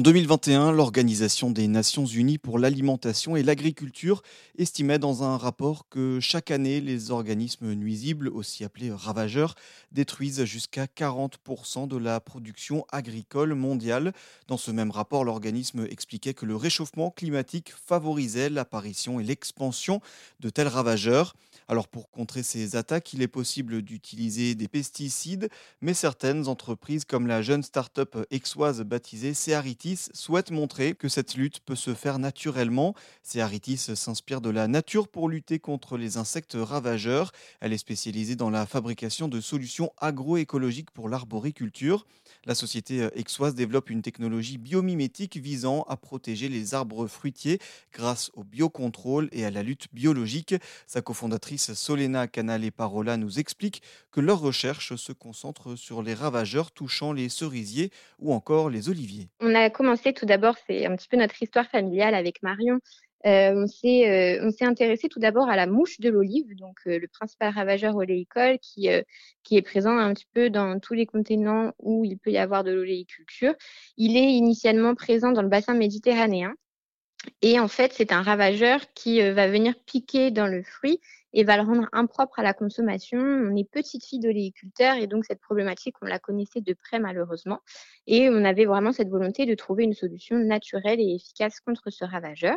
En 2021, l'Organisation des Nations Unies pour l'alimentation et l'agriculture estimait dans un rapport que chaque année, les organismes nuisibles, aussi appelés ravageurs, détruisent jusqu'à 40% de la production agricole mondiale. Dans ce même rapport, l'organisme expliquait que le réchauffement climatique favorisait l'apparition et l'expansion de tels ravageurs. Alors pour contrer ces attaques, il est possible d'utiliser des pesticides, mais certaines entreprises comme la jeune start-up exoise baptisée Souhaitent montrer que cette lutte peut se faire naturellement. Cearitis s'inspire de la nature pour lutter contre les insectes ravageurs. Elle est spécialisée dans la fabrication de solutions agroécologiques pour l'arboriculture. La société exoise développe une technologie biomimétique visant à protéger les arbres fruitiers grâce au biocontrôle et à la lutte biologique. Sa cofondatrice Solena Canale Parola nous explique que leurs recherches se concentrent sur les ravageurs touchant les cerisiers ou encore les oliviers. Commencé tout d'abord, c'est un petit peu notre histoire familiale avec Marion. Euh, on s'est euh, intéressé tout d'abord à la mouche de l'olive, donc euh, le principal ravageur oléicole qui, qui est présent un petit peu dans tous les continents où il peut y avoir de l'oléiculture. Il est initialement présent dans le bassin méditerranéen. Et en fait, c'est un ravageur qui va venir piquer dans le fruit et va le rendre impropre à la consommation. On est petite fille d'oléiculteur et donc cette problématique, on la connaissait de près malheureusement. Et on avait vraiment cette volonté de trouver une solution naturelle et efficace contre ce ravageur.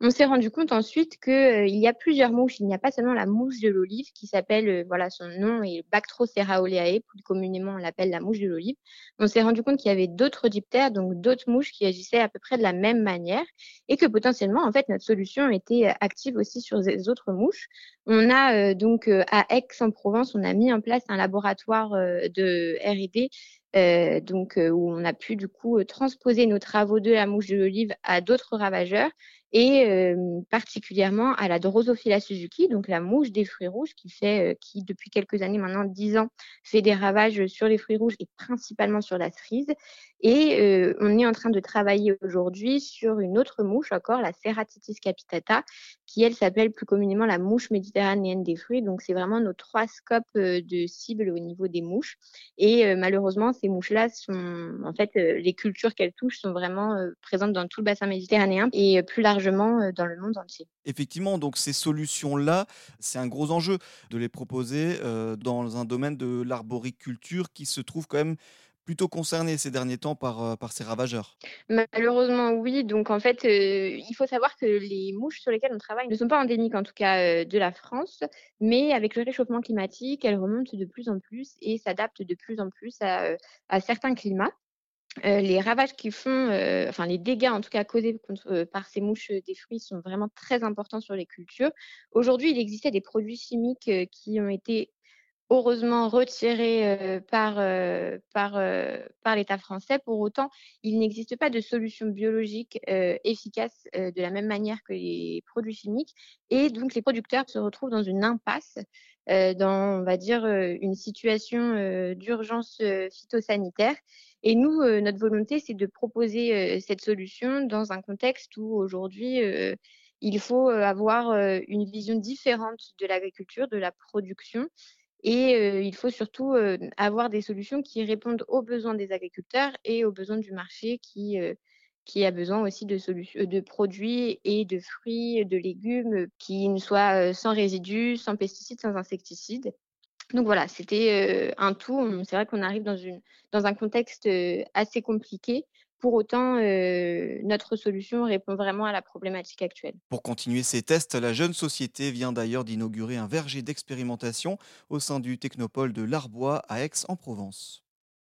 On s'est rendu compte ensuite qu'il euh, y a plusieurs mouches. Il n'y a pas seulement la mouche de l'olive qui s'appelle, euh, voilà, son nom est Bactrocera oleae, plus communément on l'appelle la mouche de l'olive. On s'est rendu compte qu'il y avait d'autres diptères, donc d'autres mouches qui agissaient à peu près de la même manière et que potentiellement, en fait, notre solution était euh, active aussi sur les autres mouches. On a donc à Aix-en-Provence, on a mis en place un laboratoire de R&D donc où on a pu du coup transposer nos travaux de la mouche de l'olive à d'autres ravageurs et euh, particulièrement à la Drosophila Suzuki, donc la mouche des fruits rouges qui fait, euh, qui depuis quelques années maintenant, dix ans, fait des ravages sur les fruits rouges et principalement sur la cerise. Et euh, on est en train de travailler aujourd'hui sur une autre mouche encore, la Ceratitis capitata, qui elle s'appelle plus communément la mouche méditerranéenne des fruits. Donc c'est vraiment nos trois scopes de cible au niveau des mouches. Et malheureusement, ces mouches-là sont, en fait, les cultures qu'elles touchent sont vraiment présentes dans tout le bassin méditerranéen et plus largement dans le monde entier. Effectivement, donc ces solutions-là, c'est un gros enjeu de les proposer dans un domaine de l'arboriculture qui se trouve quand même plutôt concerné ces derniers temps par, par ces ravageurs Malheureusement, oui. Donc, en fait, il faut savoir que les mouches sur lesquelles on travaille ne sont pas endémiques, en tout cas, de la France. Mais avec le réchauffement climatique, elles remontent de plus en plus et s'adaptent de plus en plus à, à certains climats. Euh, les ravages qu'ils font, euh, enfin les dégâts en tout cas causés euh, par ces mouches des fruits sont vraiment très importants sur les cultures. Aujourd'hui, il existait des produits chimiques qui ont été heureusement retirés par, par, par l'État français. Pour autant, il n'existe pas de solution biologique efficace de la même manière que les produits chimiques. Et donc, les producteurs se retrouvent dans une impasse, dans, on va dire, une situation d'urgence phytosanitaire. Et nous, euh, notre volonté, c'est de proposer euh, cette solution dans un contexte où aujourd'hui, euh, il faut avoir une vision différente de l'agriculture, de la production. Et il faut surtout avoir des solutions qui répondent aux besoins des agriculteurs et aux besoins du marché qui, qui a besoin aussi de, de produits et de fruits, de légumes qui ne soient sans résidus, sans pesticides, sans insecticides. Donc voilà, c'était un tout. C'est vrai qu'on arrive dans, une, dans un contexte assez compliqué. Pour autant, euh, notre solution répond vraiment à la problématique actuelle. Pour continuer ces tests, la jeune société vient d'ailleurs d'inaugurer un verger d'expérimentation au sein du technopole de l'Arbois à Aix-en-Provence.